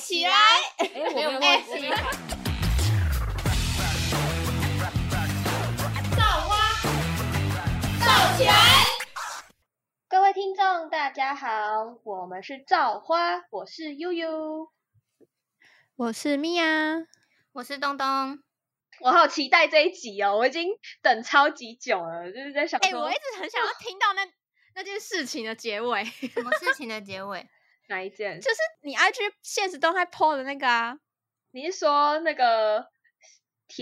起来！哎，我没有忘记。造花，造起来！各位听众，大家好，我们是造花，我是悠悠，我是米娅，我是东东。我好期待这一集哦，我已经等超级久了，就是在想，哎，我一直很想要听到那那件事情的结尾。什么事情的结尾？哪一件？就是你 IG 现实动态 po 的那个啊？你是说那个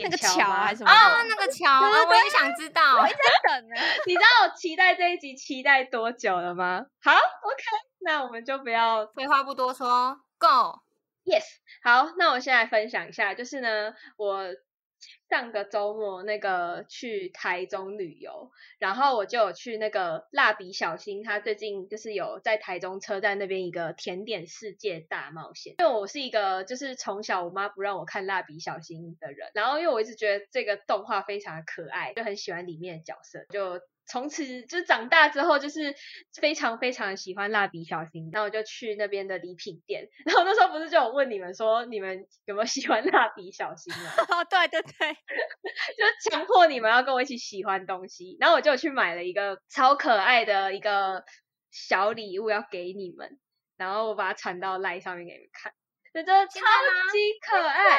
那个桥还是什么？哦，那个桥，我也想知道，我一直在等呢。你知道我期待这一集期待多久了吗？好，OK，那我们就不要废话不多说，Go，Yes，好，那我现在分享一下，就是呢，我。上个周末那个去台中旅游，然后我就有去那个蜡笔小新，他最近就是有在台中车站那边一个甜点世界大冒险。因为我是一个就是从小我妈不让我看蜡笔小新的人，然后因为我一直觉得这个动画非常可爱，就很喜欢里面的角色，就。从此就长大之后，就是非常非常喜欢蜡笔小新，然后我就去那边的礼品店，然后那时候不是就有问你们说，你们有没有喜欢蜡笔小新吗？哦，对对对，就强迫你们要跟我一起喜欢东西，然后我就去买了一个超可爱的一个小礼物要给你们，然后我把它传到赖上面给你们看，真的超级可爱。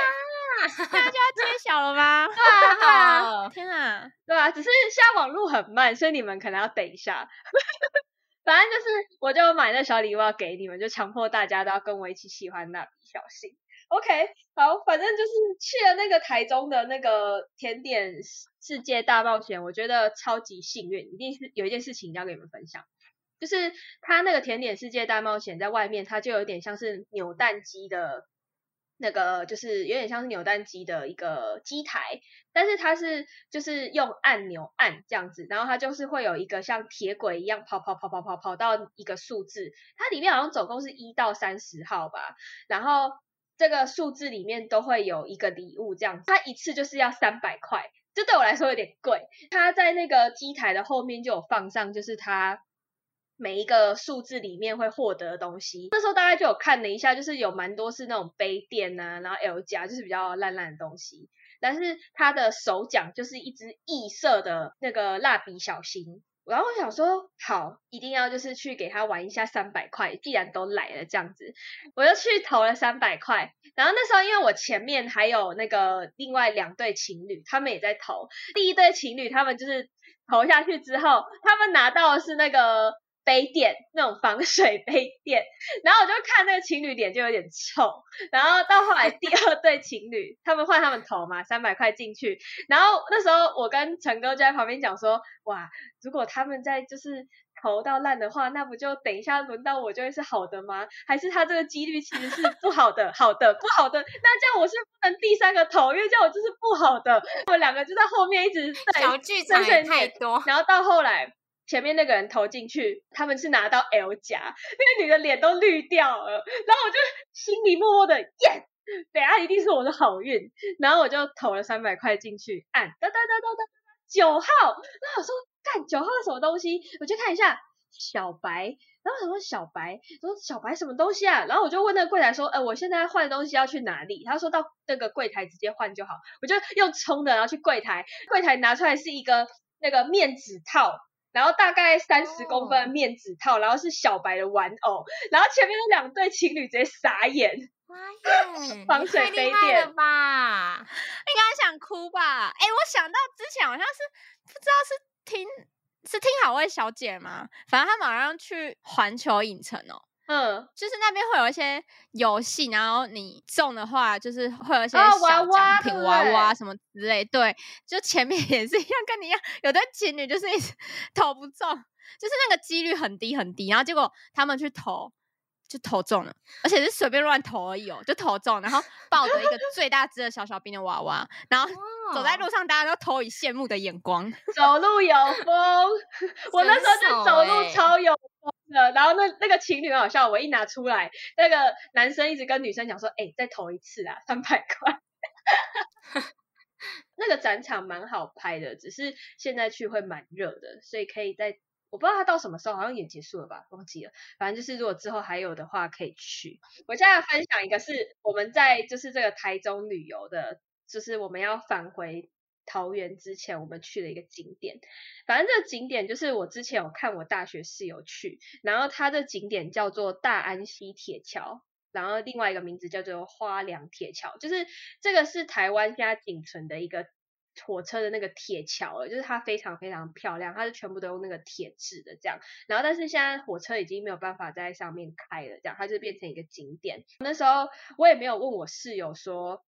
现在就要揭晓了吗？天啊，对啊，只是现在网络很慢，所以你们可能要等一下。反正就是，我就买那小礼物要给你们，就强迫大家都要跟我一起喜欢蜡笔小新。OK，好，反正就是去了那个台中的那个甜点世界大冒险，我觉得超级幸运。一定是有一件事情要跟你们分享，就是它那个甜点世界大冒险在外面，它就有点像是扭蛋机的。那个就是有点像是扭蛋机的一个机台，但是它是就是用按钮按这样子，然后它就是会有一个像铁轨一样跑跑跑跑跑跑到一个数字，它里面好像总共是一到三十号吧，然后这个数字里面都会有一个礼物这样子，它一次就是要三百块，这对我来说有点贵。它在那个机台的后面就有放上，就是它。每一个数字里面会获得的东西，那时候大概就有看了一下，就是有蛮多是那种杯垫呐，然后 L 夹就是比较烂烂的东西，但是他的首奖就是一只异色的那个蜡笔小新，然后我想说好，一定要就是去给他玩一下三百块，既然都来了这样子，我就去投了三百块，然后那时候因为我前面还有那个另外两对情侣，他们也在投，第一对情侣他们就是投下去之后，他们拿到的是那个。杯垫那种防水杯垫，然后我就看那个情侣脸就有点臭，然后到后来第二对情侣，他们换他们投嘛，三百块进去，然后那时候我跟陈哥就在旁边讲说，哇，如果他们在就是投到烂的话，那不就等一下轮到我就会是好的吗？还是他这个几率其实是不好的，好的，不好的，那这样我是不能第三个投，因为这样我就是不好的，我们两个就在后面一直在小剧场太多，然后到后来。前面那个人投进去，他们是拿到 L 加，那个女的脸都绿掉了，然后我就心里默默的耶，等下一定是我的好运，然后我就投了三百块进去，按哒哒哒哒哒九号，然后我说干九号是什么东西？我就看一下小白，然后什么小白，说小白什么东西啊？然后我就问那个柜台说，呃，我现在换东西要去哪里？他说到那个柜台直接换就好，我就用冲的，然后去柜台，柜台拿出来是一个那个面纸套。然后大概三十公分的面纸套，然后是小白的玩偶，然后前面那两对情侣直接傻眼，妈耶，防水杯垫吧，应该想哭吧？哎，我想到之前好像是不知道是听是听好味小姐吗？反正他马上去环球影城哦。嗯，就是那边会有一些游戏，然后你中的话，就是会有一些小奖品、娃娃什么之类。对，就前面也是一样，跟你一样，有的情侣就是一直 投不中，就是那个几率很低很低，然后结果他们去投，就投中了，而且是随便乱投而已哦，就投中，然后抱着一个最大只的小小兵的娃娃，然后 走在路上，大家都投以羡慕的眼光，走路有风，我那时候就走路超有。然后那那个情侣很好笑，我一拿出来，那个男生一直跟女生讲说：“哎，再投一次啊，三百块。”那个展场蛮好拍的，只是现在去会蛮热的，所以可以在我不知道它到什么时候，好像也结束了吧，忘记了。反正就是如果之后还有的话，可以去。我现在分享一个是我们在就是这个台中旅游的，就是我们要返回桃园之前，我们去了一个景点。反正这个景点就是我之前有看我大学室友去，然后它的景点叫做大安溪铁桥，然后另外一个名字叫做花梁铁桥，就是这个是台湾现在仅存的一个。火车的那个铁桥了，就是它非常非常漂亮，它是全部都用那个铁制的这样。然后，但是现在火车已经没有办法在上面开了，这样它就变成一个景点。那时候我也没有问我室友说。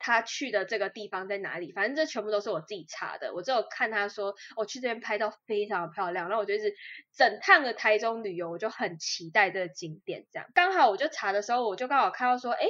他去的这个地方在哪里？反正这全部都是我自己查的。我只有看他说，我去这边拍照非常漂亮。然后我就是整趟的台中旅游，我就很期待这个景点。这样刚好我就查的时候，我就刚好看到说，哎，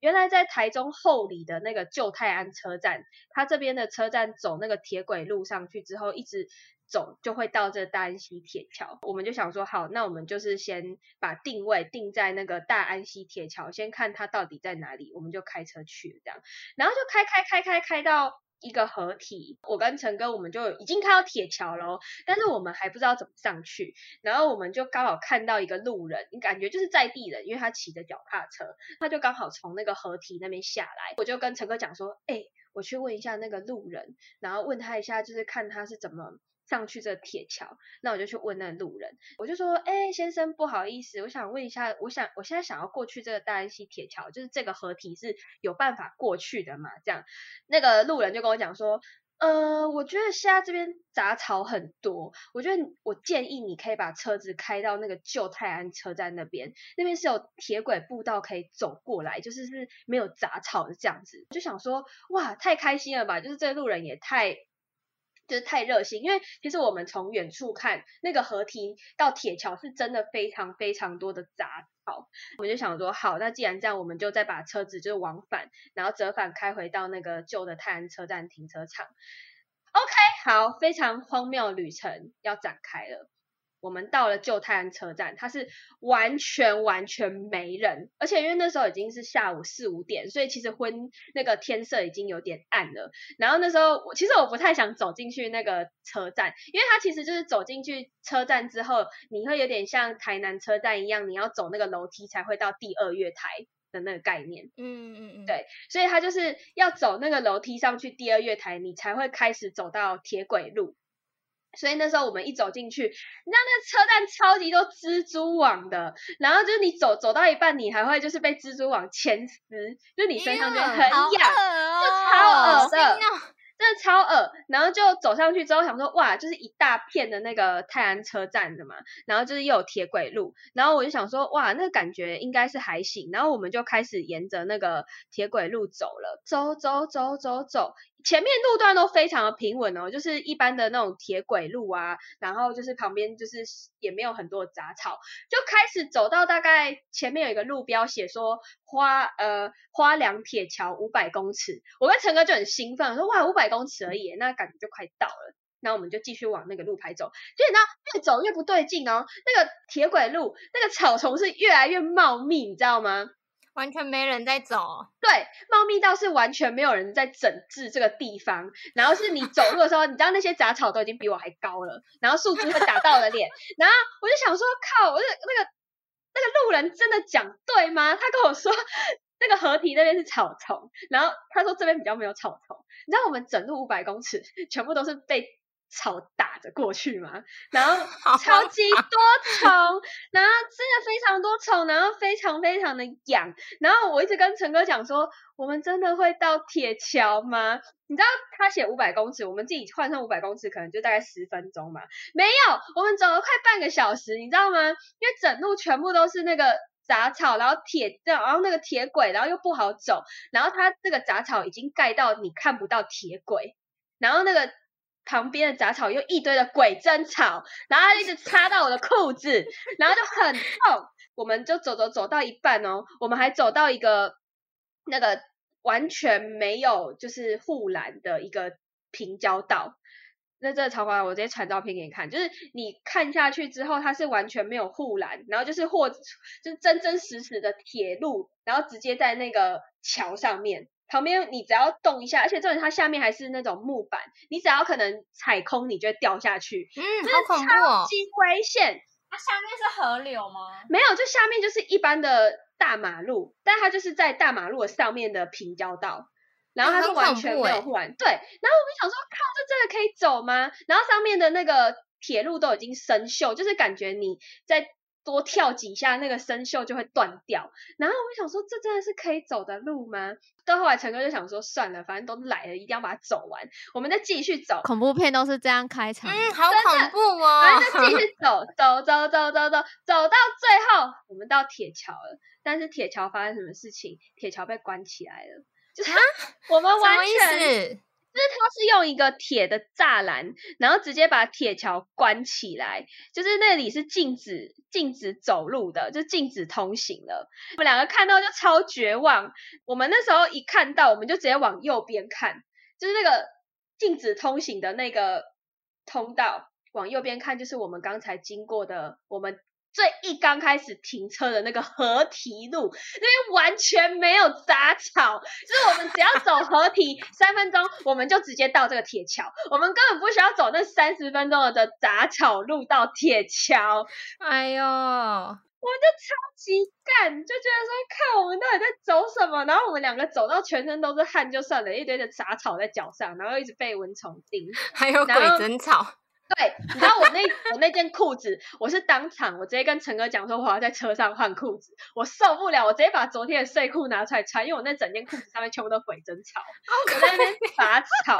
原来在台中后里的那个旧泰安车站，它这边的车站走那个铁轨路上去之后，一直。走就会到这大安溪铁桥，我们就想说好，那我们就是先把定位定在那个大安溪铁桥，先看它到底在哪里，我们就开车去这样，然后就开开开开开到一个合体，我跟陈哥我们就已经看到铁桥了，但是我们还不知道怎么上去，然后我们就刚好看到一个路人，你感觉就是在地人，因为他骑着脚踏车，他就刚好从那个合体那边下来，我就跟陈哥讲说，哎，我去问一下那个路人，然后问他一下，就是看他是怎么。上去这铁桥，那我就去问那路人，我就说，哎，先生，不好意思，我想问一下，我想我现在想要过去这个大安溪铁桥，就是这个合体是有办法过去的嘛？这样，那个路人就跟我讲说，呃，我觉得现在这边杂草很多，我觉得我建议你可以把车子开到那个旧泰安车站那边，那边是有铁轨步道可以走过来，就是是没有杂草的这样子。就想说，哇，太开心了吧，就是这个路人也太。就是太热心，因为其实我们从远处看那个河堤到铁桥是真的非常非常多的杂草，我就想说好，那既然这样，我们就再把车子就是往返，然后折返开回到那个旧的泰安车站停车场。OK，好，非常荒谬旅程要展开了。我们到了旧泰安车站，它是完全完全没人，而且因为那时候已经是下午四五点，所以其实昏那个天色已经有点暗了。然后那时候我其实我不太想走进去那个车站，因为它其实就是走进去车站之后，你会有点像台南车站一样，你要走那个楼梯才会到第二月台的那个概念。嗯嗯嗯，对，所以它就是要走那个楼梯上去第二月台，你才会开始走到铁轨路。所以那时候我们一走进去，你知道那个车站超级多蜘蛛网的，然后就是你走走到一半，你还会就是被蜘蛛网牵丝，就你身上就很痒，就超恶的。真的超恶，然后就走上去之后想说，哇，就是一大片的那个泰安车站的嘛，然后就是又有铁轨路，然后我就想说，哇，那感觉应该是还行，然后我们就开始沿着那个铁轨路走了，走走走走走。前面路段都非常的平稳哦，就是一般的那种铁轨路啊，然后就是旁边就是也没有很多杂草，就开始走到大概前面有一个路标写说花呃花梁铁桥五百公尺，我跟陈哥就很兴奋，说哇五百公尺而已，那感觉就快到了，那我们就继续往那个路牌走，结果呢越走越不对劲哦，那个铁轨路那个草丛是越来越茂密，你知道吗？完全没人在走，对，茂密到是完全没有人在整治这个地方，然后是你走路的时候，你知道那些杂草都已经比我还高了，然后树枝会打到我的脸，然后我就想说，靠，我就那个那个路人真的讲对吗？他跟我说那个河堤那边是草丛，然后他说这边比较没有草丛，你知道我们整路五百公尺全部都是被。草打着过去嘛，然后 超级多虫，然后真的非常多虫，然后非常非常的痒，然后我一直跟陈哥讲说，我们真的会到铁桥吗？你知道他写五百公尺，我们自己换算五百公尺可能就大概十分钟嘛，没有，我们走了快半个小时，你知道吗？因为整路全部都是那个杂草，然后铁，然后那个铁轨，然后又不好走，然后它这个杂草已经盖到你看不到铁轨，然后那个。旁边的杂草又一堆的鬼针草，然后它一直插到我的裤子，然后就很痛。我们就走走走到一半哦，我们还走到一个那个完全没有就是护栏的一个平交道。那这个超夸我直接传照片给你看，就是你看下去之后，它是完全没有护栏，然后就是或就是真真实实的铁路，然后直接在那个桥上面。旁边你只要动一下，而且重点它下面还是那种木板，你只要可能踩空，你就会掉下去。嗯，好恐怖哦，极危险。它下面是河流吗？没有，就下面就是一般的大马路，但它就是在大马路的上面的平交道，然后它是完全没有护栏。对，然后我们想说，靠，这真的可以走吗？然后上面的那个铁路都已经生锈，就是感觉你在。多跳几下，那个生锈就会断掉。然后我想说，这真的是可以走的路吗？到后来陈哥就想说，算了，反正都来了，一定要把它走完。我们再继续走。恐怖片都是这样开场，嗯，好恐怖哦。反正继续走，走走走走走，走到最后，我们到铁桥了。但是铁桥发生什么事情？铁桥被关起来了。就是我们完全。就是它是用一个铁的栅栏，然后直接把铁桥关起来，就是那里是禁止禁止走路的，就禁止通行了。我们两个看到就超绝望。我们那时候一看到，我们就直接往右边看，就是那个禁止通行的那个通道，往右边看就是我们刚才经过的我们。最一刚开始停车的那个河堤路，那边完全没有杂草，就是我们只要走河堤 三分钟，我们就直接到这个铁桥，我们根本不需要走那三十分钟的杂草路到铁桥。哎呦，我就超级干，就觉得说，看我们到底在走什么？然后我们两个走到全身都是汗就算了，一堆的杂草在脚上，然后一直被蚊虫叮，还有鬼针草。对，你知道我那我那件裤子，我是当场我直接跟陈哥讲说，我要在车上换裤子，我受不了，我直接把昨天的睡裤拿出来穿，因为我那整件裤子上面全部都鬼针草，我在那边拔草，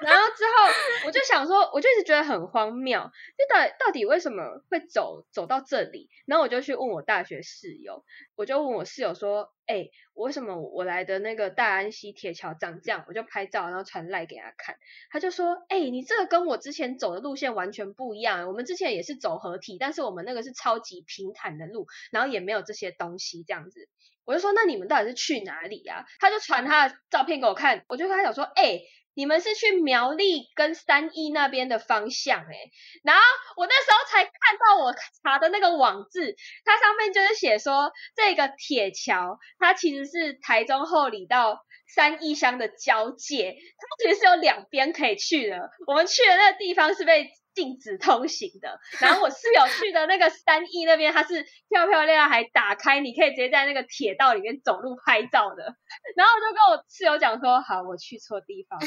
然后之后我就想说，我就一直觉得很荒谬，就到到底为什么会走走到这里？然后我就去问我大学室友，我就问我室友说。哎，为什么我来的那个大安溪铁桥长这样？我就拍照，然后传赖给他看，他就说：“哎，你这个跟我之前走的路线完全不一样。我们之前也是走合体，但是我们那个是超级平坦的路，然后也没有这些东西这样子。”我就说：“那你们到底是去哪里啊？”他就传他的照片给我看，我就跟他讲说：“哎。”你们是去苗栗跟三义那边的方向哎，然后我那时候才看到我查的那个网字，它上面就是写说这个铁桥它其实是台中后里到三义乡的交界，它其实是有两边可以去的。我们去的那个地方是被。禁止通行的，然后我室友去的那个三义那边，它是漂漂亮亮，还打开，你可以直接在那个铁道里面走路拍照的。然后我就跟我室友讲说：“好，我去错地方了，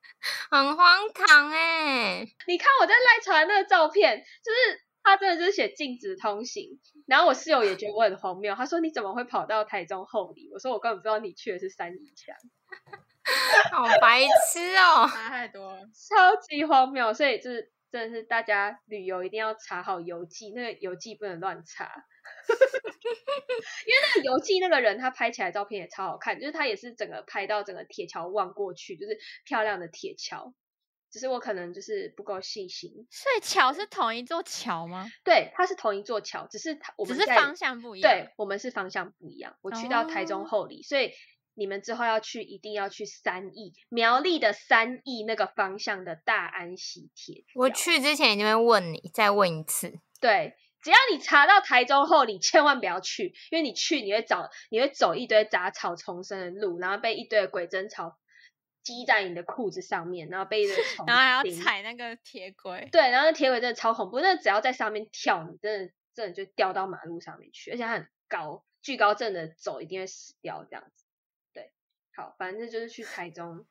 很荒唐哎！你看我在赖传那个照片，就是他真的就是写禁止通行。然后我室友也觉得我很荒谬，他说：你怎么会跑到台中后里？我说：我根本不知道你去的是三义乡，好白痴哦，差太多，超级荒谬。所以就是。真的是大家旅游一定要查好游记，那个游记不能乱查，因为那个游记那个人他拍起来照片也超好看，就是他也是整个拍到整个铁桥望过去，就是漂亮的铁桥，只是我可能就是不够细心。所以桥是同一座桥吗？对，它是同一座桥，只是我们只是方向不一样。对，我们是方向不一样。我去到台中后里，所以。你们之后要去，一定要去三义苗栗的三义那个方向的大安溪铁。我去之前一定会问你，再问一次。对，只要你查到台中后，你千万不要去，因为你去你会找，你会走一堆杂草丛生的路，然后被一堆鬼针草积在你的裤子上面，然后被一堆 虫，然后还要踩那个铁轨。对，然后那铁轨真的超恐怖，那只要在上面跳，你真的真的就掉到马路上面去，而且它很高，巨高症的走一定会死掉这样子。好，反正就是去台中，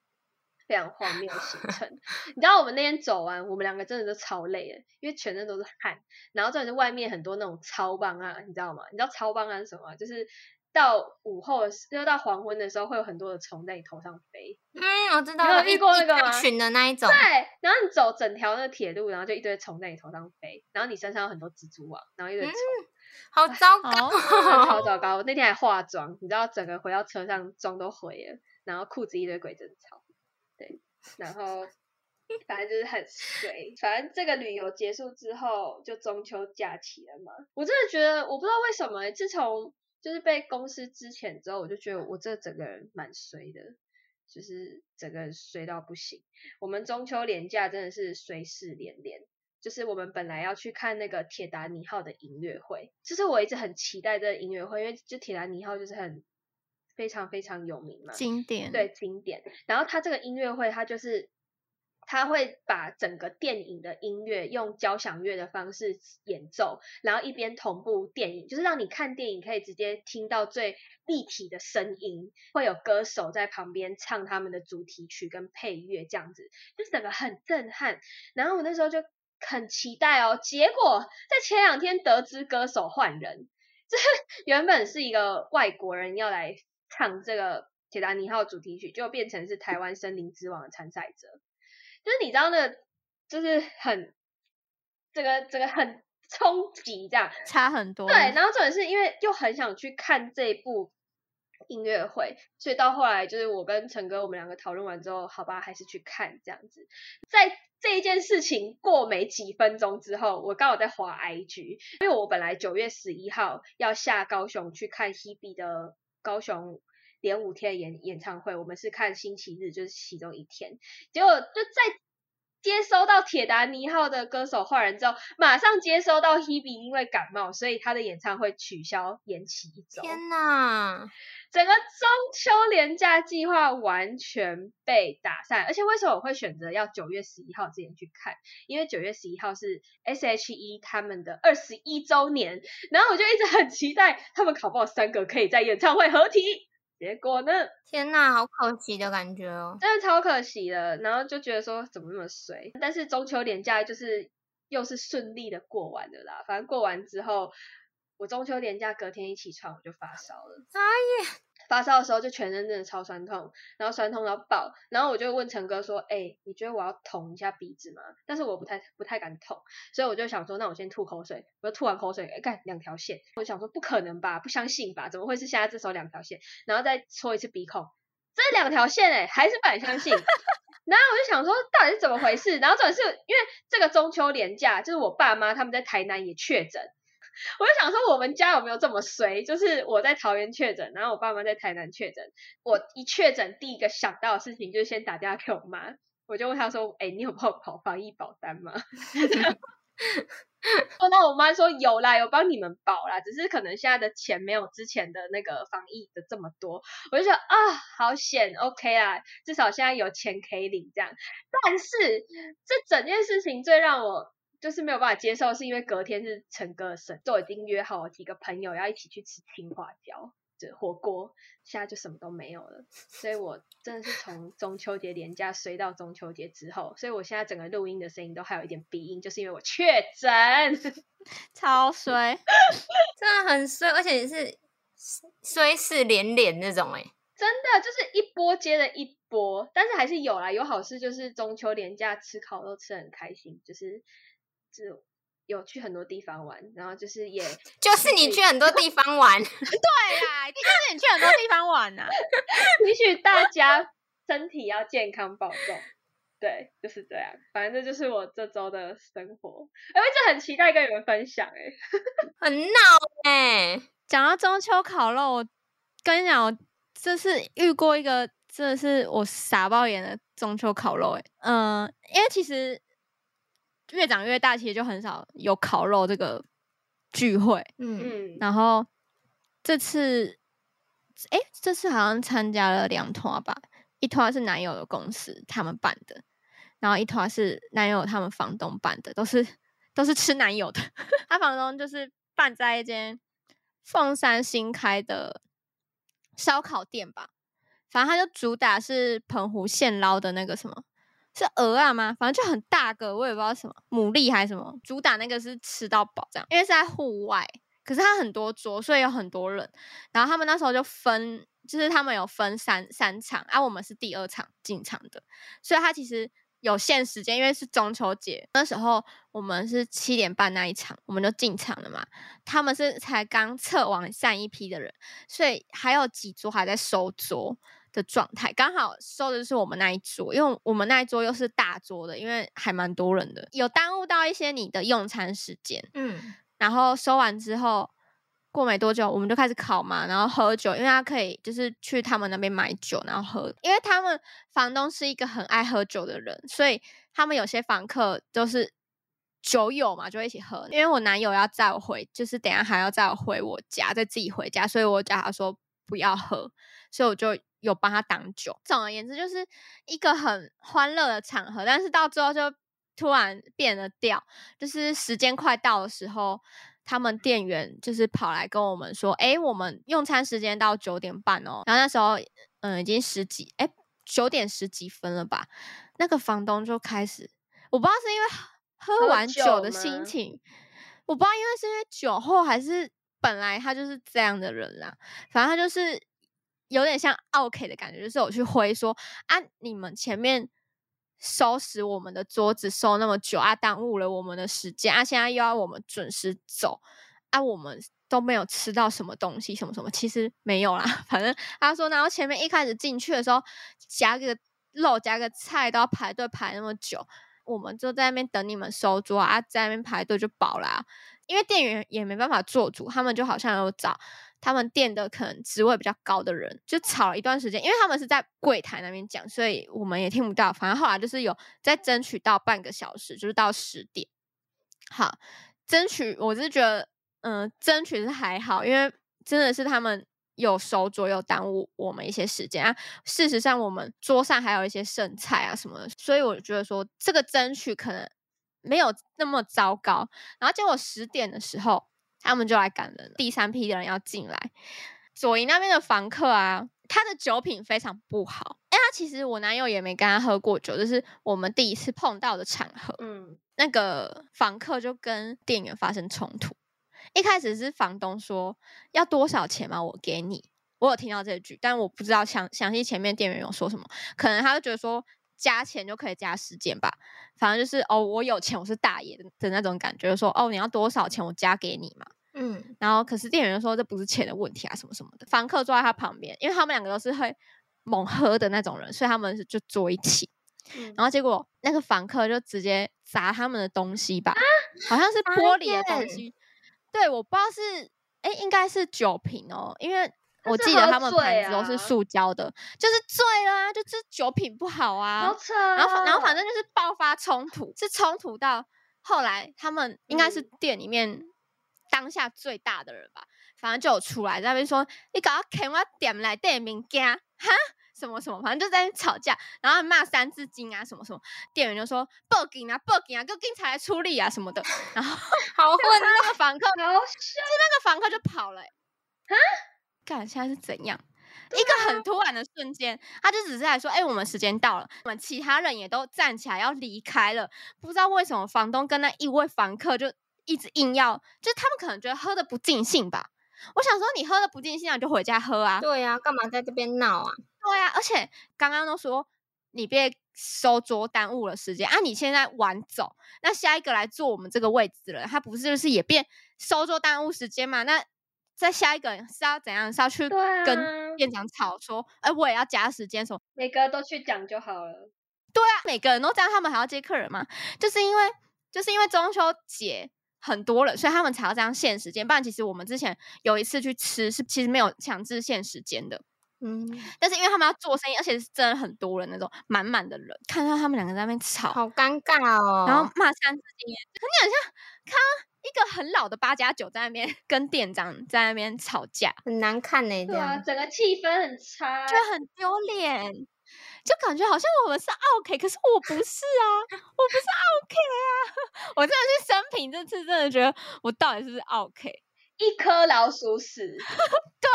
非常荒谬的行程。你知道我们那天走完，我们两个真的都超累的，因为全身都是汗。然后这里是外面很多那种超棒啊，你知道吗？你知道超棒啊是什么？就是到午后，又到黄昏的时候，会有很多的虫在你头上飞。嗯，我知道。你有遇过那个吗？群的那一种。对，然后你走整条那铁路，然后就一堆虫在你头上飞，然后你身上有很多蜘蛛网，然后一堆虫。好糟糕，好糟糕！我那天还化妆，你知道，整个回到车上妆都毁了，然后裤子一堆鬼针草，对，然后反正就是很水。反正这个旅游结束之后，就中秋假期了嘛。我真的觉得，我不知道为什么，自从就是被公司支遣之后，我就觉得我这整个人蛮衰的，就是整个人衰到不行。我们中秋连假真的是衰事连连。就是我们本来要去看那个铁达尼号的音乐会，就是我一直很期待这个音乐会，因为就铁达尼号就是很非常非常有名嘛，经典对经典。然后它这个音乐会，它就是它会把整个电影的音乐用交响乐的方式演奏，然后一边同步电影，就是让你看电影可以直接听到最立体的声音，会有歌手在旁边唱他们的主题曲跟配乐，这样子就整个很震撼。然后我那时候就很期待哦，结果在前两天得知歌手换人，这 原本是一个外国人要来。唱这个《铁达尼号》主题曲，就变成是台湾森林之王的参赛者，就是你知道那个，就是很这个这个很冲击，这样差很多。对，然后重点是因为又很想去看这部音乐会，所以到后来就是我跟陈哥我们两个讨论完之后，好吧，还是去看这样子。在这一件事情过没几分钟之后，我刚好在滑 IG，因为我本来九月十一号要下高雄去看 Hebe 的。高雄连五天演演唱会，我们是看星期日，就是其中一天。结果就在接收到铁达尼号的歌手换人之后，马上接收到 Hebe 因为感冒，所以他的演唱会取消延期一周。天哪！整个中秋连假计划完全被打散。而且为什么我会选择要九月十一号之前去看？因为九月十一号是 S.H.E 他们的二十一周年，然后我就一直很期待他们考不好三个可以在演唱会合体。结果呢？天呐，好可惜的感觉哦，真的超可惜的。然后就觉得说怎么那么衰？但是中秋连假就是又是顺利的过完的啦。反正过完之后，我中秋连假隔天一起床我就发烧了。哎呀！发烧的时候就全身真的超酸痛，然后酸痛到爆，然后我就问陈哥说：“哎，你觉得我要捅一下鼻子吗？”但是我不太不太敢捅，所以我就想说，那我先吐口水。我就吐完口水，哎，干两条线，我想说不可能吧，不相信吧，怎么会是现在这时候两条线？然后再搓一次鼻孔，这两条线哎，还是不敢相信。然后我就想说，到底是怎么回事？然后总是因为这个中秋连假，就是我爸妈他们在台南也确诊。我就想说，我们家有没有这么衰？就是我在桃园确诊，然后我爸妈在台南确诊。我一确诊，第一个想到的事情就是先打电话给我妈，我就问她说：“哎，你有帮我跑防疫保单吗？” 那我妈说：“有啦，有帮你们保啦，只是可能现在的钱没有之前的那个防疫的这么多。”我就说：“啊，好险，OK 啊，至少现在有钱可以领这样。”但是这整件事情最让我。就是没有办法接受，是因为隔天是陈哥的生，都已经约好几个朋友要一起去吃青花椒这火锅，现在就什么都没有了。所以我真的是从中秋节连假睡到中秋节之后，所以我现在整个录音的声音都还有一点鼻音，就是因为我确诊，超衰，真的很衰，而且是衰事连连那种，哎，真的就是一波接着一波，但是还是有啦，有好事就是中秋连假吃烤肉吃很开心，就是。是有去很多地方玩，然后就是也 就是你去很多地方玩，对啦，一定是你去很多地方玩呐。允许大家身体要健康保重，对，就是这样。反正这就是我这周的生活，哎，我就很期待跟你们分享，哎，很闹哎。讲到中秋烤肉，我跟你讲，我这次遇过一个真的是我傻爆眼的中秋烤肉，哎，嗯，因为其实。越长越大，其实就很少有烤肉这个聚会。嗯，然后这次，哎，这次好像参加了两团吧，一团是男友的公司他们办的，然后一团是男友他们房东办的，都是都是吃男友的。他房东就是办在一间凤山新开的烧烤店吧，反正他就主打是澎湖现捞的那个什么。是鹅啊吗？反正就很大个，我也不知道什么牡蛎还是什么。主打那个是吃到饱这样，因为是在户外，可是它很多桌，所以有很多人。然后他们那时候就分，就是他们有分三三场，啊，我们是第二场进场的，所以它其实有限时间，因为是中秋节那时候，我们是七点半那一场，我们就进场了嘛。他们是才刚测完上一批的人，所以还有几桌还在收桌。的状态刚好收的是我们那一桌，因为我们那一桌又是大桌的，因为还蛮多人的，有耽误到一些你的用餐时间。嗯，然后收完之后，过没多久我们就开始烤嘛，然后喝酒，因为他可以就是去他们那边买酒，然后喝，因为他们房东是一个很爱喝酒的人，所以他们有些房客都是酒友嘛，就一起喝。因为我男友要载我回，就是等下还要载我回我家，再自己回家，所以我叫他说。不要喝，所以我就有帮他挡酒。总而言之，就是一个很欢乐的场合，但是到最后就突然变了调，就是时间快到的时候，他们店员就是跑来跟我们说：“哎，我们用餐时间到九点半哦。”然后那时候，嗯，已经十几，哎，九点十几分了吧？那个房东就开始，我不知道是因为喝完酒的心情，我不知道因为是因为酒后还是。本来他就是这样的人啦，反正他就是有点像 OK 的感觉，就是我去挥说啊，你们前面收拾我们的桌子收那么久啊，耽误了我们的时间啊，现在又要我们准时走啊，我们都没有吃到什么东西，什么什么，其实没有啦，反正他说，然后前面一开始进去的时候夹个肉夹个菜都要排队排那么久，我们就在那边等你们收桌啊，在那边排队就饱啦。因为店员也没办法做主，他们就好像有找他们店的可能职位比较高的人，就吵了一段时间。因为他们是在柜台那边讲，所以我们也听不到。反正后来就是有在争取到半个小时，就是到十点。好，争取我是觉得，嗯，争取是还好，因为真的是他们有收桌，又耽误我们一些时间啊。事实上，我们桌上还有一些剩菜啊什么的，所以我觉得说这个争取可能。没有那么糟糕，然后结果十点的时候，他们就来赶人，第三批的人要进来。左营那边的房客啊，他的酒品非常不好。哎，他其实我男友也没跟他喝过酒，这是我们第一次碰到的场合。嗯，那个房客就跟店员发生冲突。一开始是房东说要多少钱嘛，我给你。我有听到这句，但我不知道详详细前面店员有说什么，可能他就觉得说。加钱就可以加时间吧，反正就是哦，我有钱，我是大爷的的那种感觉，说哦，你要多少钱，我加给你嘛。嗯，然后可是店员说这不是钱的问题啊，什么什么的。房客坐在他旁边，因为他们两个都是会猛喝的那种人，所以他们就坐一起。然后结果那个房客就直接砸他们的东西吧，好像是玻璃的东西。对，我不知道是哎，应该是酒瓶哦，因为。我记得他们盘子都是塑胶的，就是醉了啊，就是酒品不好啊。好扯。然后，然后反正就是爆发冲突，是冲突到后来他们应该是店里面当下最大的人吧，反正就有出来在那边说：“你搞要啃我点来店名家哈什么什么，反正就在那吵架，然后骂三字经啊什么什么。”店员就说：“报警啊，报警啊，叫警察来处理啊什么的。”然后 好混，那个房客，就那个房客就跑了。啊？干，现在是怎样？一个很突然的瞬间，他就只是在说：“哎，我们时间到了。”我们其他人也都站起来要离开了。不知道为什么，房东跟那一位房客就一直硬要，就他们可能觉得喝的不尽兴吧。我想说，你喝的不尽兴，你就回家喝啊。对呀，干嘛在这边闹啊？对呀，而且刚刚都说你别收桌耽误了时间啊！你现在晚走，那下一个来坐我们这个位置了，他不是就是也变收桌耽误时间嘛？那。再下一个是要怎样？是要去跟店长吵说，哎，我也要加时间，什么？每个都去讲就好了。对啊，每个人都这样，他们还要接客人吗？就是因为就是因为中秋节很多人，所以他们才要这样限时间。不然其实我们之前有一次去吃，是其实没有强制限时间的。嗯，但是因为他们要做生意，而且是真的很多人那种满满的人，看到他们两个在那边吵，好尴尬哦。然后骂三字经，你很像看。一个很老的八加九在那边 跟店长在那边吵架，很难看呢。对啊，整个气氛很差，就很丢脸，就感觉好像我们是 OK，可是我不是啊，我不是 OK 啊。我真的是生平这次真的觉得我到底是不是 OK，一颗老鼠屎。对，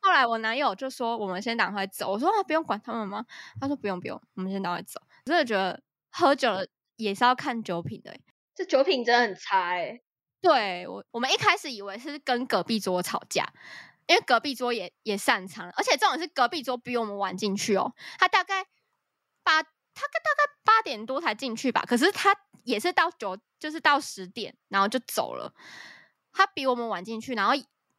后来我男友就说我们先赶快走，我说啊不用管他们吗？他说不用不用，我们先赶快走。真的觉得喝酒了也是要看酒品的，这酒品真的很差哎。对我，我们一开始以为是跟隔壁桌吵架，因为隔壁桌也也擅长，而且这种是隔壁桌比我们晚进去哦。他大概八，他大概八点多才进去吧，可是他也是到九，就是到十点，然后就走了。他比我们晚进去，然后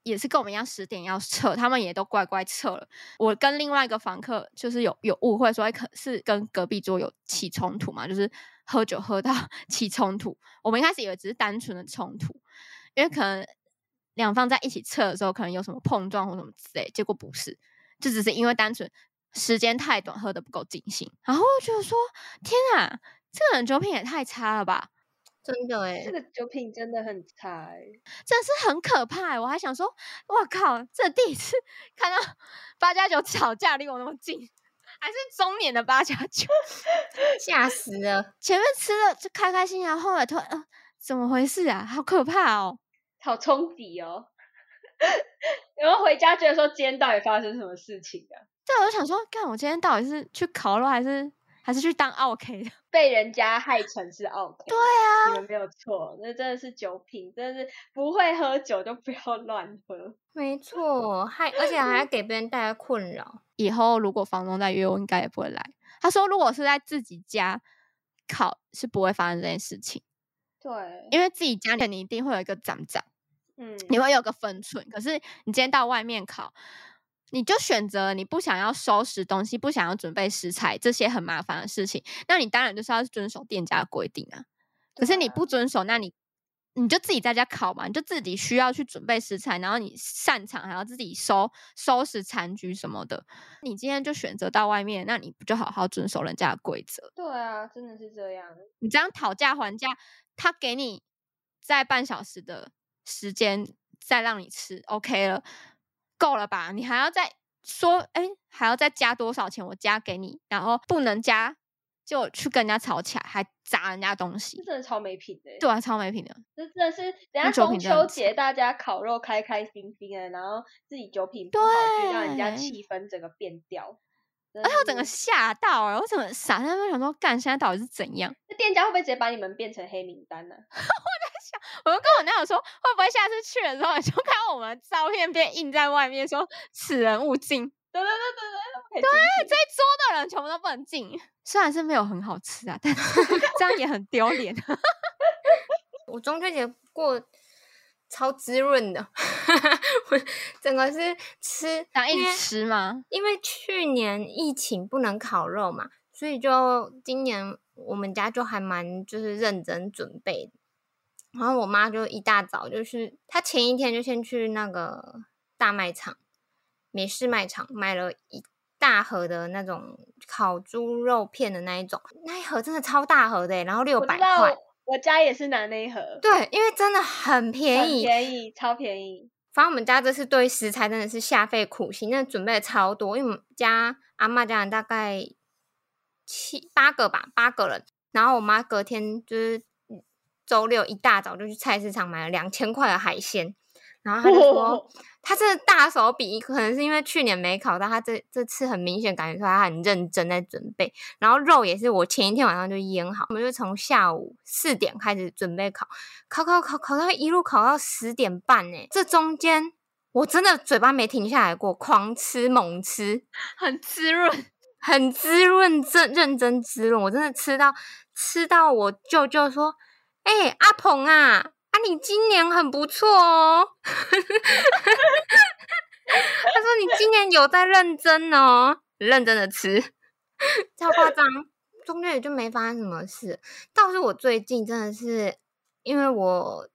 也是跟我们一样十点要撤，他们也都乖乖撤了。我跟另外一个房客就是有有误会，说可是跟隔壁桌有起冲突嘛，就是。喝酒喝到 起冲突，我们一开始以为只是单纯的冲突，因为可能两方在一起测的时候，可能有什么碰撞或什么之类，结果不是，就只是因为单纯时间太短，喝的不够尽兴。然后我就说：天啊，这个人酒品也太差了吧！真的哎，这个酒品真的很差，真的是很可怕。我还想说，我靠，这第一次看到八加九吵架离我那么近，还是中年的八加九，吓死了。前面吃了就开开心心，后来突然，呃，怎么回事啊？好可怕哦，好冲击哦。然后回家觉得说，今天到底发生什么事情啊？对，我想说，看我今天到底是去烤肉还是？还是去当 OK 的，被人家害成是 OK。对啊，你们没有错，那真的是酒品，真的是不会喝酒就不要乱喝。没错，还而且还给别人带来困扰。以后如果房东再约我，应该也不会来。他说，如果是在自己家烤，是不会发生这件事情。对，因为自己家里你一定会有一个长长，嗯，你会有个分寸。可是你今天到外面烤。你就选择你不想要收拾东西，不想要准备食材这些很麻烦的事情，那你当然就是要遵守店家的规定啊。可是你不遵守，那你你就自己在家烤嘛，你就自己需要去准备食材，然后你擅长还要自己收收拾残局什么的。你今天就选择到外面，那你不就好好遵守人家的规则？对啊，真的是这样。你这样讨价还价，他给你在半小时的时间再让你吃，OK 了。够了吧？你还要再说，哎，还要再加多少钱？我加给你，然后不能加就去跟人家吵起来，还砸人家东西，真的超没品的。对啊，超没品的。这真的是，人家中秋节大家烤肉开开心心的，然后自己酒品不好，就让人家气氛整个变掉。而且我整个吓到了！我怎么傻他们想说，干现在到底是怎样？那店家会不会直接把你们变成黑名单呢？想，我就跟我男友说，会不会下次去的时候就看到我们照片被印在外面，说此人勿进。对对对对对，对这一桌的人全部都不能进。虽然是没有很好吃啊，但是 这样也很丢脸。我中秋节过。超滋润的，我整个是吃，想一直吃吗？因为去年疫情不能烤肉嘛，所以就今年我们家就还蛮就是认真准备。然后我妈就一大早就是，她前一天就先去那个大卖场、美式卖场买了一大盒的那种烤猪肉片的那一种，那一盒真的超大盒的，然后六百块。我家也是拿那一盒，对，因为真的很便宜，便宜，超便宜。反正我们家这次对食材真的是下费苦心，那准备了超多，因为我们家阿妈家人大概七八个吧，八个人。然后我妈隔天就是周六一大早就去菜市场买了两千块的海鲜。然后他就说，他真的大手笔，可能是因为去年没考到，他这这次很明显感觉出来他很认真在准备。然后肉也是我前一天晚上就腌好，我们就从下午四点开始准备烤，烤烤烤烤到一路烤到十点半呢。这中间我真的嘴巴没停下来过，狂吃猛吃，很滋润，很滋润，真认真滋润。我真的吃到吃到我舅舅说：“哎，阿鹏啊。”啊，你今年很不错哦。他说你今年有在认真哦，认真的吃，超夸张。中间也就没发生什么事。倒是我最近真的是，因为我，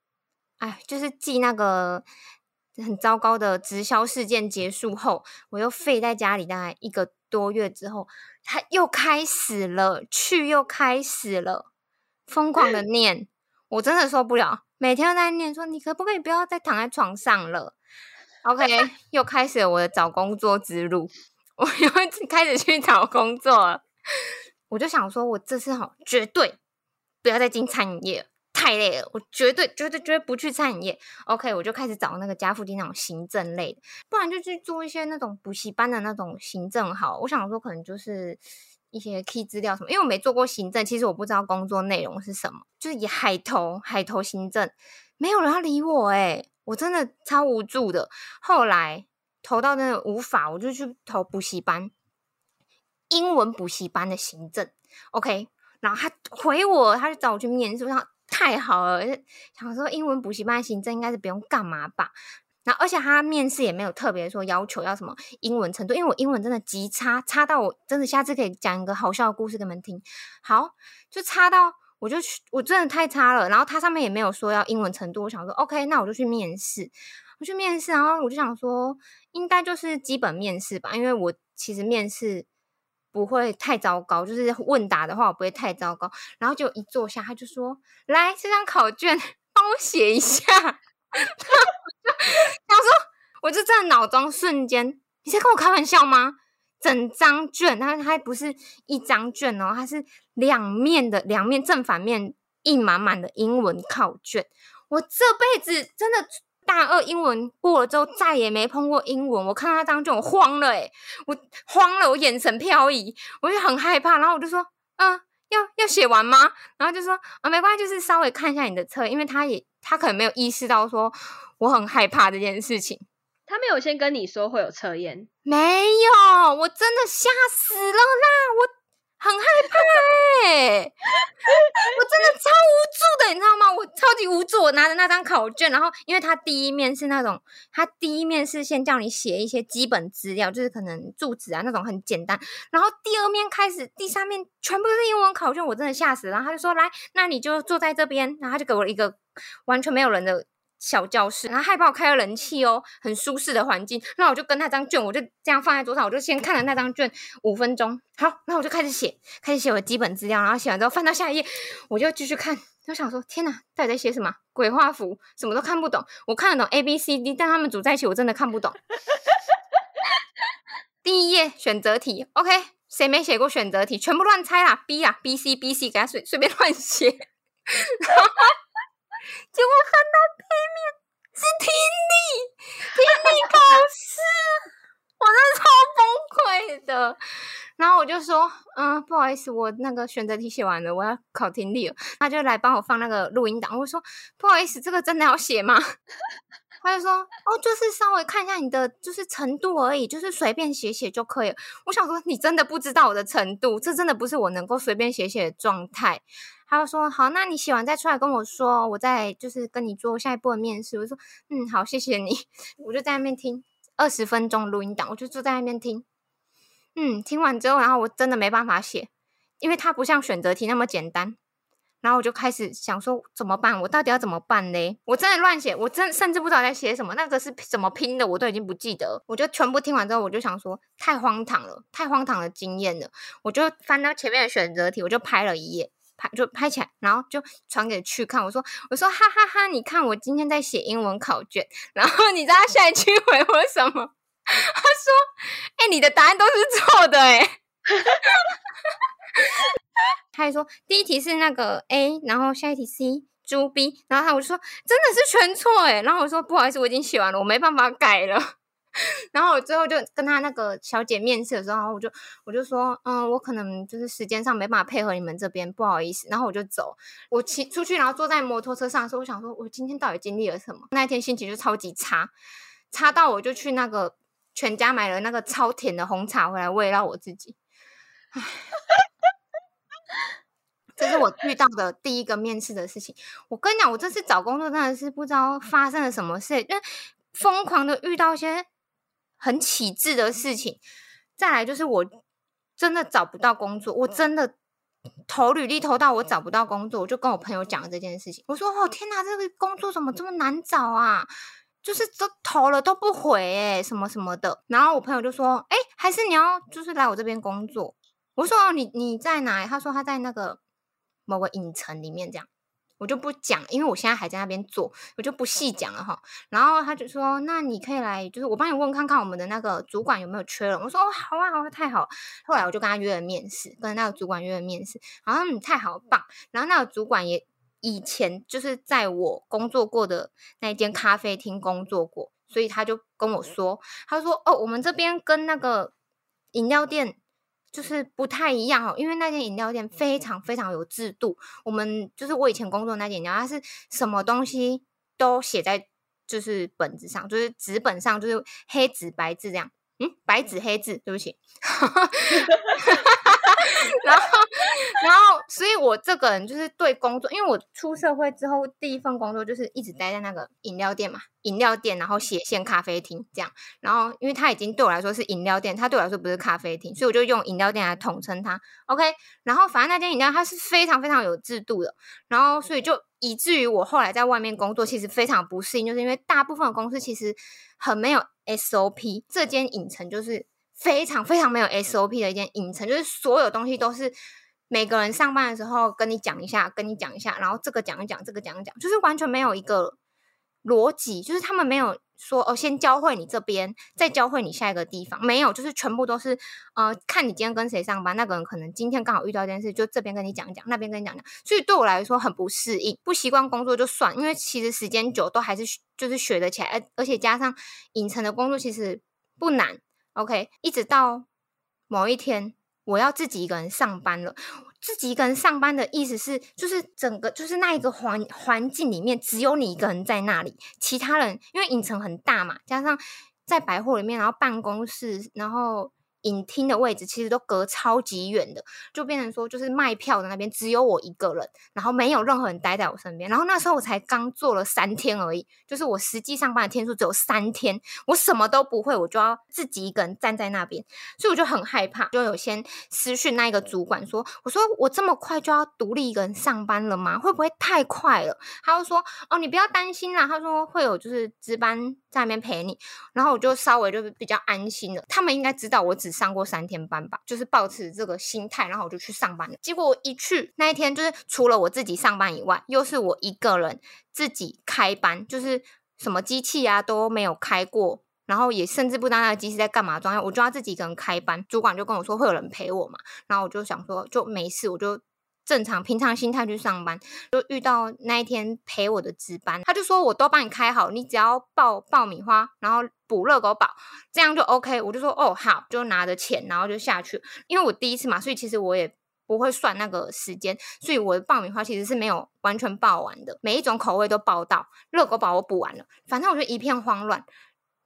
哎，就是记那个很糟糕的直销事件结束后，我又废在家里大概一个多月之后，他又开始了，去又开始了，疯狂的念，我真的受不了。每天都在念说，你可不可以不要再躺在床上了？OK，又开始了我的找工作之路，我又开始去找工作了。我就想说，我这次哈绝对不要再进餐饮业，太累了。我绝对绝对绝对不去餐饮业。OK，我就开始找那个家附近那种行政类的，不然就去做一些那种补习班的那种行政。好，我想说可能就是。一些 key 资料什么，因为我没做过行政，其实我不知道工作内容是什么，就是以海投海投行政，没有人要理我诶我真的超无助的。后来投到那个无法，我就去投补习班，英文补习班的行政，OK，然后他回我，他就找我去面试，我想太好了，想说英文补习班行政应该是不用干嘛吧。然后，而且他面试也没有特别说要求要什么英文程度，因为我英文真的极差，差到我真的下次可以讲一个好笑的故事给你们听。好，就差到我就去，我真的太差了。然后他上面也没有说要英文程度，我想说 OK，那我就去面试。我去面试，然后我就想说应该就是基本面试吧，因为我其实面试不会太糟糕，就是问答的话我不会太糟糕。然后就一坐下，他就说：“来，这张考卷帮我写一下。”他说，我就在脑中瞬间，你在跟我开玩笑吗？整张卷，它它不是一张卷哦，它是两面的，两面正反面印满满的英文考卷。我这辈子真的。大二英文过了之后，再也没碰过英文。我看到那张卷，我慌了诶我慌了，我眼神飘移，我就很害怕。然后我就说：“嗯，要要写完吗？”然后就说：“啊，没关系，就是稍微看一下你的册，因为他也他可能没有意识到说我很害怕这件事情。他没有先跟你说会有测验，没有，我真的吓死了啦！我。”很害怕哎，我真的超无助的，你知道吗？我超级无助，我拿着那张考卷，然后因为他第一面是那种，他第一面是先叫你写一些基本资料，就是可能住址啊那种很简单，然后第二面开始，第三面全部都是英文考卷，我真的吓死。然后他就说：“来，那你就坐在这边。”然后他就给我一个完全没有人的。小教室，然后还帮我开了冷气哦，很舒适的环境。那我就跟那张卷，我就这样放在桌上，我就先看了那张卷五分钟。好，那我就开始写，开始写我基本资料。然后写完之后，翻到下一页，我就继续看。就想说，天哪，到底在写什么？鬼画符，什么都看不懂。我看得懂 A B C D，但他们组在一起，我真的看不懂。第一页选择题，OK，谁没写过选择题？全部乱猜啦，B 啊，B C B C，给他随随便乱写。结果看到背面是听力，听力考试，我真的超崩溃的。然后我就说，嗯，不好意思，我那个选择题写完了，我要考听力了。他就来帮我放那个录音档。我说，不好意思，这个真的要写吗？他就说，哦，就是稍微看一下你的就是程度而已，就是随便写写就可以了。我想说，你真的不知道我的程度，这真的不是我能够随便写写的状态。他就说好，那你写完再出来跟我说，我再就是跟你做下一步的面试。我说嗯好，谢谢你。我就在那边听二十分钟录音档，我就坐在那边听。嗯，听完之后，然后我真的没办法写，因为它不像选择题那么简单。然后我就开始想说怎么办？我到底要怎么办嘞？我真的乱写，我真甚至不知道在写什么。那个是怎么拼的，我都已经不记得。我就全部听完之后，我就想说太荒唐了，太荒唐的经验了。我就翻到前面的选择题，我就拍了一页。拍就拍起来，然后就传给去看。我说我说哈哈哈，你看我今天在写英文考卷。然后你知道他下一句回我什么？他说：“哎，你的答案都是错的。”哎，他还说第一题是那个 A，然后下一题 C，猪 B。然后他我就说真的是全错哎。然后我说不好意思，我已经写完了，我没办法改了。然后我最后就跟他那个小姐面试的时候，我就我就说，嗯，我可能就是时间上没办法配合你们这边，不好意思。然后我就走，我骑出去，然后坐在摩托车上的时候，我想说，我今天到底经历了什么？那一天心情就超级差，差到我就去那个全家买了那个超甜的红茶回来慰劳我自己。这是我遇到的第一个面试的事情。我跟你讲，我这次找工作真的是不知道发生了什么事，因为疯狂的遇到一些。很启智的事情，再来就是我真的找不到工作，我真的投履历投到我找不到工作，我就跟我朋友讲了这件事情。我说：“哦天哪，这个工作怎么这么难找啊？就是都投了都不回，诶什么什么的。”然后我朋友就说：“哎，还是你要就是来我这边工作？”我说：“哦，你你在哪？”他说：“他在那个某个影城里面这样。”我就不讲，因为我现在还在那边做，我就不细讲了哈。然后他就说：“那你可以来，就是我帮你问看看我们的那个主管有没有缺人。”我说：“哦，好啊，好啊，太好。”后来我就跟他约了面试，跟那个主管约了面试。然后嗯，太好，棒。然后那个主管也以前就是在我工作过的那间咖啡厅工作过，所以他就跟我说：“他说哦，我们这边跟那个饮料店。”就是不太一样哦，因为那间饮料店非常非常有制度。我们就是我以前工作那间饮料，它是什么东西都写在就是本子上，就是纸本上，就是黑纸白字这样。嗯，白纸黑字，对不起。然后，然后，所以我这个人就是对工作，因为我出社会之后第一份工作就是一直待在那个饮料店嘛，饮料店，然后斜线咖啡厅这样。然后，因为它已经对我来说是饮料店，它对我来说不是咖啡厅，所以我就用饮料店来统称它。OK。然后，反正那间饮料它是非常非常有制度的，然后所以就以至于我后来在外面工作其实非常不适应，就是因为大部分的公司其实很没有 SOP，这间影城就是。非常非常没有 SOP 的一间影城，就是所有东西都是每个人上班的时候跟你讲一下，跟你讲一下，然后这个讲一讲，这个讲一讲，就是完全没有一个逻辑，就是他们没有。说哦，先教会你这边，再教会你下一个地方。没有，就是全部都是呃，看你今天跟谁上班，那个人可能今天刚好遇到一件事，就这边跟你讲一讲，那边跟你讲讲。所以对我来说很不适应，不习惯工作就算，因为其实时间久都还是就是学得起来，而而且加上影城的工作其实不难。OK，一直到某一天我要自己一个人上班了。自己一个人上班的意思是，就是整个就是那一个环环境里面只有你一个人在那里，其他人因为影城很大嘛，加上在百货里面，然后办公室，然后。影厅的位置其实都隔超级远的，就变成说，就是卖票的那边只有我一个人，然后没有任何人待在我身边。然后那时候我才刚做了三天而已，就是我实际上班的天数只有三天，我什么都不会，我就要自己一个人站在那边，所以我就很害怕，就有先私讯那一个主管说：“我说我这么快就要独立一个人上班了吗？会不会太快了？”他就说：“哦，你不要担心啦。”他说会有就是值班在那边陪你，然后我就稍微就是比较安心了。他们应该知道我只。上过三天班吧，就是抱持这个心态，然后我就去上班了。结果我一去那一天，就是除了我自己上班以外，又是我一个人自己开班，就是什么机器啊都没有开过，然后也甚至不知道那个机器在干嘛状态，我就要自己一个人开班。主管就跟我说会有人陪我嘛，然后我就想说就没事，我就。正常平常心态去上班，就遇到那一天陪我的值班，他就说我都帮你开好，你只要爆爆米花，然后补热狗堡，这样就 OK。我就说哦好，就拿着钱，然后就下去。因为我第一次嘛，所以其实我也不会算那个时间，所以我的爆米花其实是没有完全爆完的，每一种口味都爆到。热狗堡我补完了，反正我就一片慌乱，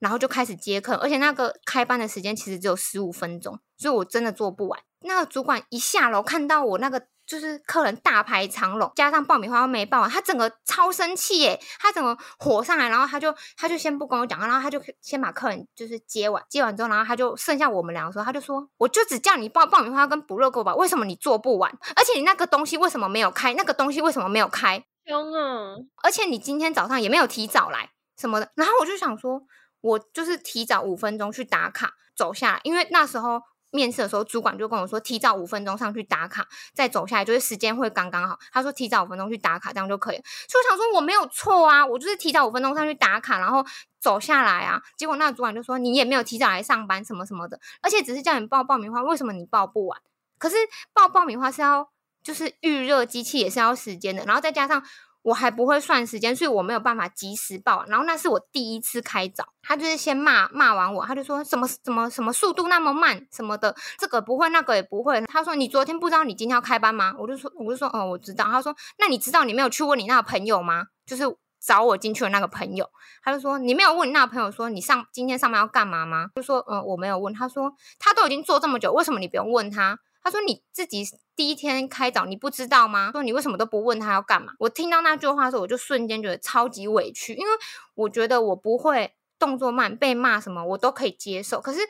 然后就开始接客，而且那个开班的时间其实只有十五分钟，所以我真的做不完。那个主管一下楼看到我那个。就是客人大排长龙，加上爆米花没爆完，他整个超生气耶！他整个火上来，然后他就他就先不跟我讲，然后他就先把客人就是接完，接完之后，然后他就剩下我们两个时候，他就说：“我就只叫你爆爆米花跟不热狗吧，为什么你做不完？而且你那个东西为什么没有开？那个东西为什么没有开？凶啊！而且你今天早上也没有提早来什么的。”然后我就想说，我就是提早五分钟去打卡走下来，因为那时候。面试的时候，主管就跟我说，提早五分钟上去打卡，再走下来，就是时间会刚刚好。他说提早五分钟去打卡，这样就可以。所以我想说我没有错啊，我就是提早五分钟上去打卡，然后走下来啊。结果那个主管就说你也没有提早来上班，什么什么的，而且只是叫你报爆米花，为什么你报不完？可是报爆米花是要就是预热机器也是要时间的，然后再加上。我还不会算时间，所以我没有办法及时报。然后那是我第一次开早，他就是先骂骂完我，他就说什么什么什么速度那么慢什么的，这个不会那个也不会。他说你昨天不知道你今天要开班吗？我就说我就说哦我知道。他说那你知道你没有去问你那个朋友吗？就是找我进去的那个朋友。他就说你没有问你那个朋友说你上今天上班要干嘛吗？就说嗯我没有问。他说他都已经做这么久，为什么你不用问他？他说：“你自己第一天开早，你不知道吗？说你为什么都不问他要干嘛？”我听到那句话的时候，我就瞬间觉得超级委屈，因为我觉得我不会动作慢，被骂什么我都可以接受。可是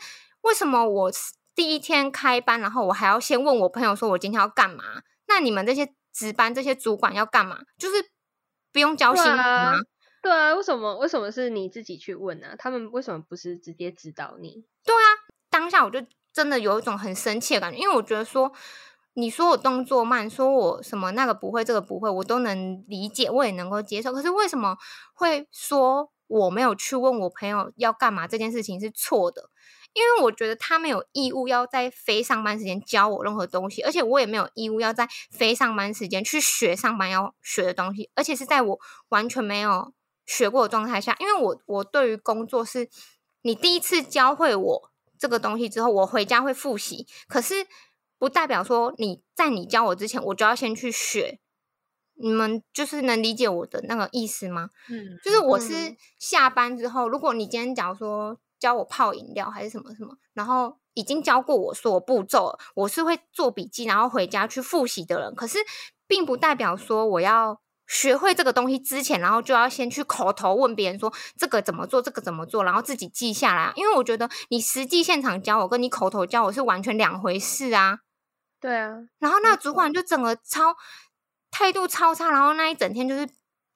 为什么我第一天开班，然后我还要先问我朋友说我今天要干嘛？那你们这些值班这些主管要干嘛？就是不用交心吗？对啊，为什么为什么是你自己去问呢？他们为什么不是直接指导你？对啊，当下我就。真的有一种很生气的感觉，因为我觉得说，你说我动作慢，说我什么那个不会，这个不会，我都能理解，我也能够接受。可是为什么会说我没有去问我朋友要干嘛这件事情是错的？因为我觉得他没有义务要在非上班时间教我任何东西，而且我也没有义务要在非上班时间去学上班要学的东西，而且是在我完全没有学过的状态下。因为我我对于工作是你第一次教会我。这个东西之后，我回家会复习，可是不代表说你在你教我之前，我就要先去学。你们就是能理解我的那个意思吗？嗯，就是我是下班之后，如果你今天假如说教我泡饮料还是什么什么，然后已经教过我所有步骤，我是会做笔记，然后回家去复习的人。可是并不代表说我要。学会这个东西之前，然后就要先去口头问别人说这个怎么做，这个怎么做，然后自己记下来。因为我觉得你实际现场教我，跟你口头教我是完全两回事啊。对啊。然后那主管就整个超态度超差，然后那一整天就是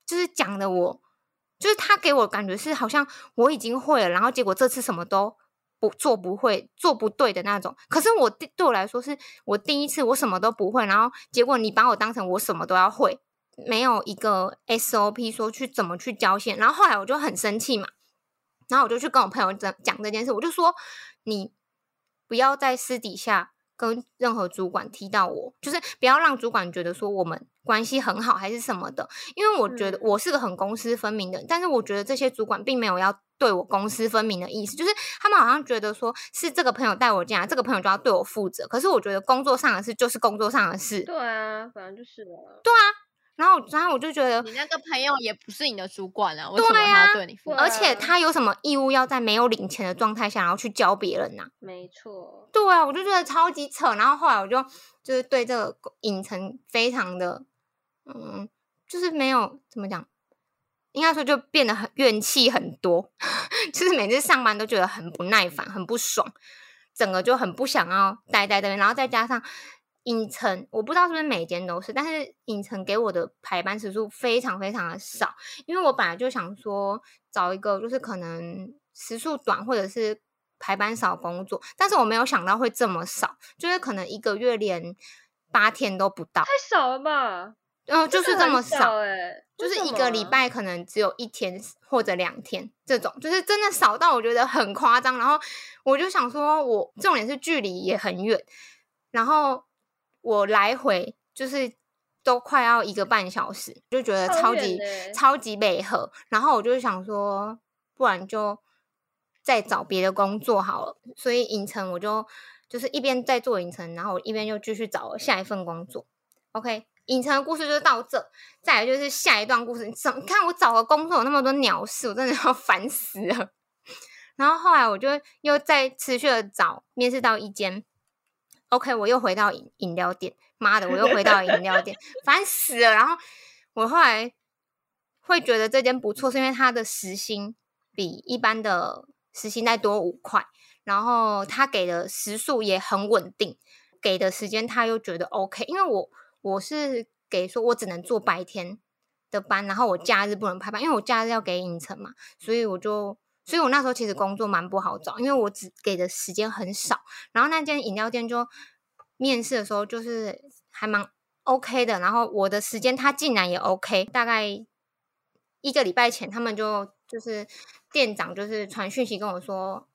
就是讲的我，就是他给我感觉是好像我已经会了，然后结果这次什么都不做不会做不对的那种。可是我对我来说，是我第一次我什么都不会，然后结果你把我当成我什么都要会，没有一个 SOP 说去怎么去交线。然后后来我就很生气嘛，然后我就去跟我朋友讲讲这件事，我就说你不要在私底下。跟任何主管提到我，就是不要让主管觉得说我们关系很好还是什么的，因为我觉得我是个很公私分明的，但是我觉得这些主管并没有要对我公私分明的意思，就是他们好像觉得说是这个朋友带我进来，这个朋友就要对我负责，可是我觉得工作上的事就是工作上的事。对啊，反正就是了。对啊。然后，然后我就觉得你那个朋友也不是你的主管啊，为什么他要对你负责？而且他有什么义务要在没有领钱的状态下，然后去教别人呢？没错。对啊，我就觉得超级扯。然后后来我就就是对这个影城非常的，嗯，就是没有怎么讲，应该说就变得很怨气很多，就是每次上班都觉得很不耐烦、很不爽，整个就很不想要待在这边。然后再加上。影城我不知道是不是每间都是，但是影城给我的排班时数非常非常的少，因为我本来就想说找一个就是可能时数短或者是排班少工作，但是我没有想到会这么少，就是可能一个月连八天都不到，太少了吧？嗯，就是这么少，哎，就是一个礼拜可能只有一天或者两天这种，就是真的少到我觉得很夸张。然后我就想说，我重点是距离也很远，然后。我来回就是都快要一个半小时，就觉得超级超级美合。然后我就想说，不然就再找别的工作好了。所以影城我就就是一边在做影城，然后一边又继续找下一份工作。OK，影城的故事就到这。再来就是下一段故事，你怎看我找个工作有那么多鸟事，我真的要 烦死了。然后后来我就又再持续的找，面试到一间。OK，我又回到饮饮料店，妈的，我又回到饮料店，烦死了。然后我后来会觉得这间不错，是因为它的时薪比一般的时薪再多五块，然后他给的时速也很稳定，给的时间他又觉得 OK。因为我我是给说我只能做白天的班，然后我假日不能排班，因为我假日要给影城嘛，所以我就。所以我那时候其实工作蛮不好找，因为我只给的时间很少。然后那间饮料店就面试的时候就是还蛮 OK 的，然后我的时间他竟然也 OK。大概一个礼拜前，他们就就是店长就是传讯息跟我说，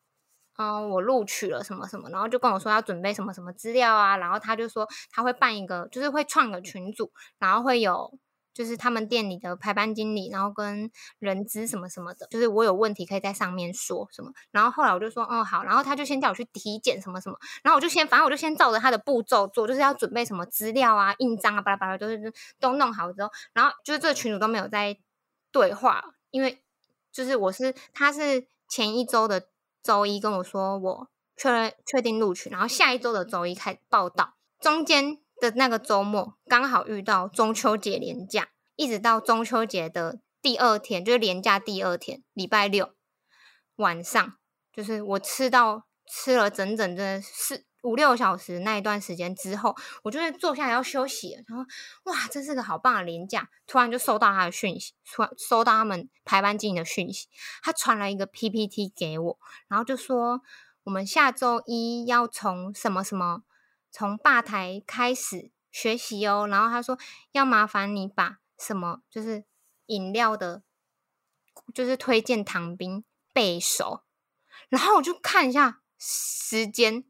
嗯，我录取了什么什么，然后就跟我说要准备什么什么资料啊，然后他就说他会办一个，就是会创个群组，然后会有。就是他们店里的排班经理，然后跟人资什么什么的，就是我有问题可以在上面说什么。然后后来我就说，哦好，然后他就先叫我去体检什么什么，然后我就先，反正我就先照着他的步骤做，就是要准备什么资料啊、印章啊、巴拉巴拉，就是都弄好之后，然后就是这个群主都没有在对话，因为就是我是他是前一周的周一跟我说我确认确定录取，然后下一周的周一开报道，中间。的那个周末刚好遇到中秋节连假，一直到中秋节的第二天，就是连假第二天，礼拜六晚上，就是我吃到吃了整整的四五六小时那一段时间之后，我就是坐下来要休息，然后哇，真是个好棒的连假，突然就收到他的讯息，突然收到他们排班经理的讯息，他传了一个 PPT 给我，然后就说我们下周一要从什么什么。从吧台开始学习哦，然后他说要麻烦你把什么就是饮料的，就是推荐糖冰背熟，然后我就看一下时间，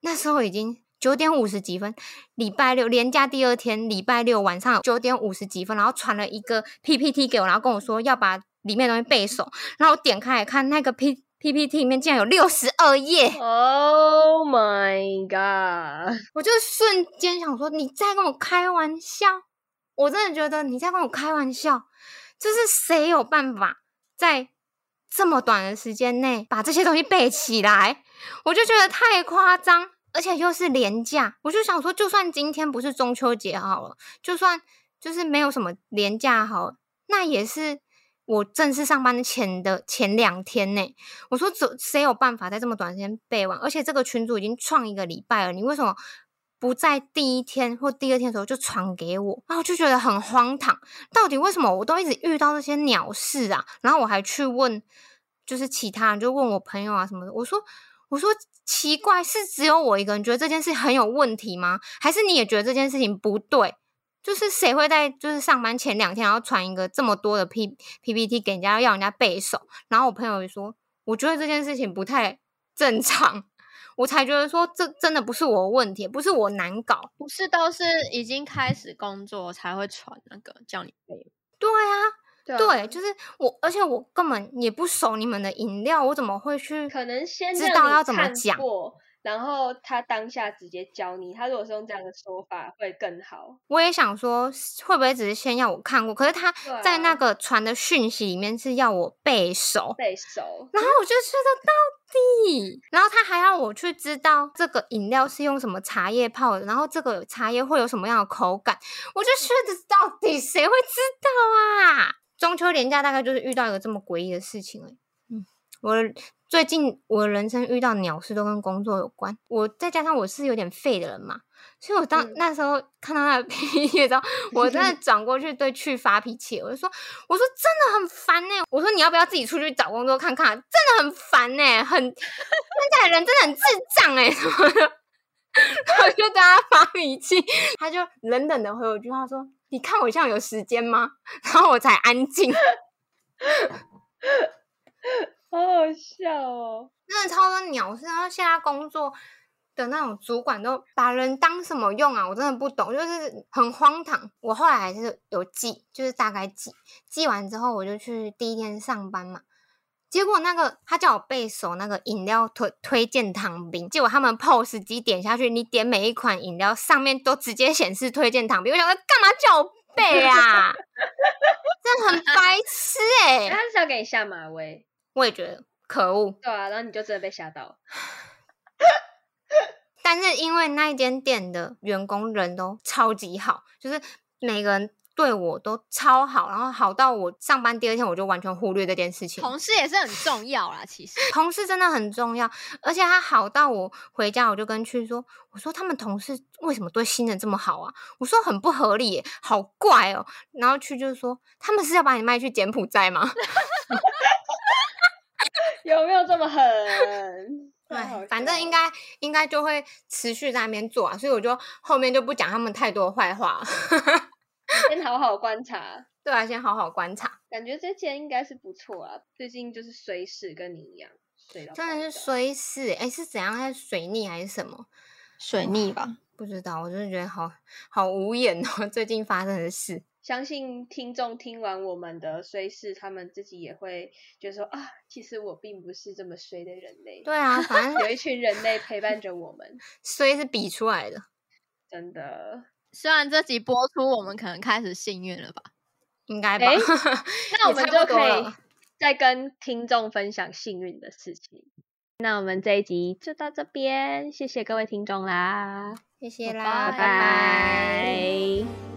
那时候已经九点五十几分，礼拜六连假第二天，礼拜六晚上九点五十几分，然后传了一个 PPT 给我，然后跟我说要把里面东西背熟，然后我点开看那个 P。PPT 里面竟然有六十二页！Oh my god！我就瞬间想说，你在跟我开玩笑？我真的觉得你在跟我开玩笑。就是谁有办法在这么短的时间内把这些东西背起来？我就觉得太夸张，而且又是廉价。我就想说，就算今天不是中秋节好了，就算就是没有什么廉价好，那也是。我正式上班的前的前两天呢，我说怎谁有办法在这么短时间背完？而且这个群主已经创一个礼拜了，你为什么不在第一天或第二天的时候就传给我？然后就觉得很荒唐，到底为什么我都一直遇到这些鸟事啊？然后我还去问就是其他人就问我朋友啊什么的，我说我说奇怪，是只有我一个人觉得这件事很有问题吗？还是你也觉得这件事情不对？就是谁会在就是上班前两天然后传一个这么多的 P PPT 给人家要人家背熟？然后我朋友也说，我觉得这件事情不太正常。我才觉得说，这真的不是我问题，不是我难搞，不是都是已经开始工作才会传那个叫你背。对啊，对，就是我，而且我根本也不熟你们的饮料，我怎么会去？可能先知道要怎么讲。然后他当下直接教你，他如果是用这样的说法会更好。我也想说，会不会只是先要我看过？可是他在那个传的讯息里面是要我背熟，背熟。然后我就觉得到底，然后他还要我去知道这个饮料是用什么茶叶泡的，然后这个茶叶会有什么样的口感，我就觉得到底谁会知道啊？中秋连假大概就是遇到一个这么诡异的事情了。嗯，我。最近我人生遇到鸟事都跟工作有关，我再加上我是有点废的人嘛，所以我当那时候看到那个 PPT 之后，我真的转过去对去发脾气，我就说：“我说真的很烦呢，我说你要不要自己出去找工作看看？真的很烦呢，很现在人真的很智障哎什么的。”我就对他发脾气，他就冷冷的回我一句话说：“你看我像有时间吗？” 然后我才安静。好好笑哦！真的超多鸟事，然后现在工作的那种主管都把人当什么用啊？我真的不懂，就是很荒唐。我后来还是有记，就是大概记，记完之后我就去第一天上班嘛。结果那个他叫我背熟那个饮料推推荐糖冰，结果他们 POS 机点下去，你点每一款饮料上面都直接显示推荐糖冰。我想说，干嘛叫我背啊？真的很白痴哎！他是要给你下马威。我也觉得可恶，对啊，然后你就真的被吓到了。但是因为那一间店的员工人都超级好，就是每个人对我都超好，然后好到我上班第二天我就完全忽略这件事情。同事也是很重要啦，其实同事真的很重要，而且他好到我回家我就跟去说，我说他们同事为什么对新人这么好啊？我说很不合理，好怪哦。然后去就是说，他们是要把你卖去柬埔寨吗？有没有这么狠？对，反正应该应该就会持续在那边做啊，所以我就后面就不讲他们太多坏话，先 好好观察。对啊，先好好观察。感觉这间应该是不错啊，最近就是水死跟你一样，真的是水死，哎，是怎样？是水逆还是什么？水逆吧？不知道，我就是觉得好好无言哦，最近发生的事。相信听众听完我们的虽是他们自己也会觉得说啊，其实我并不是这么衰的人类。对啊，反正有一群人类陪伴着我们。衰是比出来的，真的。虽然这集播出，我们可能开始幸运了吧？应该吧。那我们就可以再跟听众分享幸运的事情。那我们这一集就到这边，谢谢各位听众啦，谢谢啦，拜拜。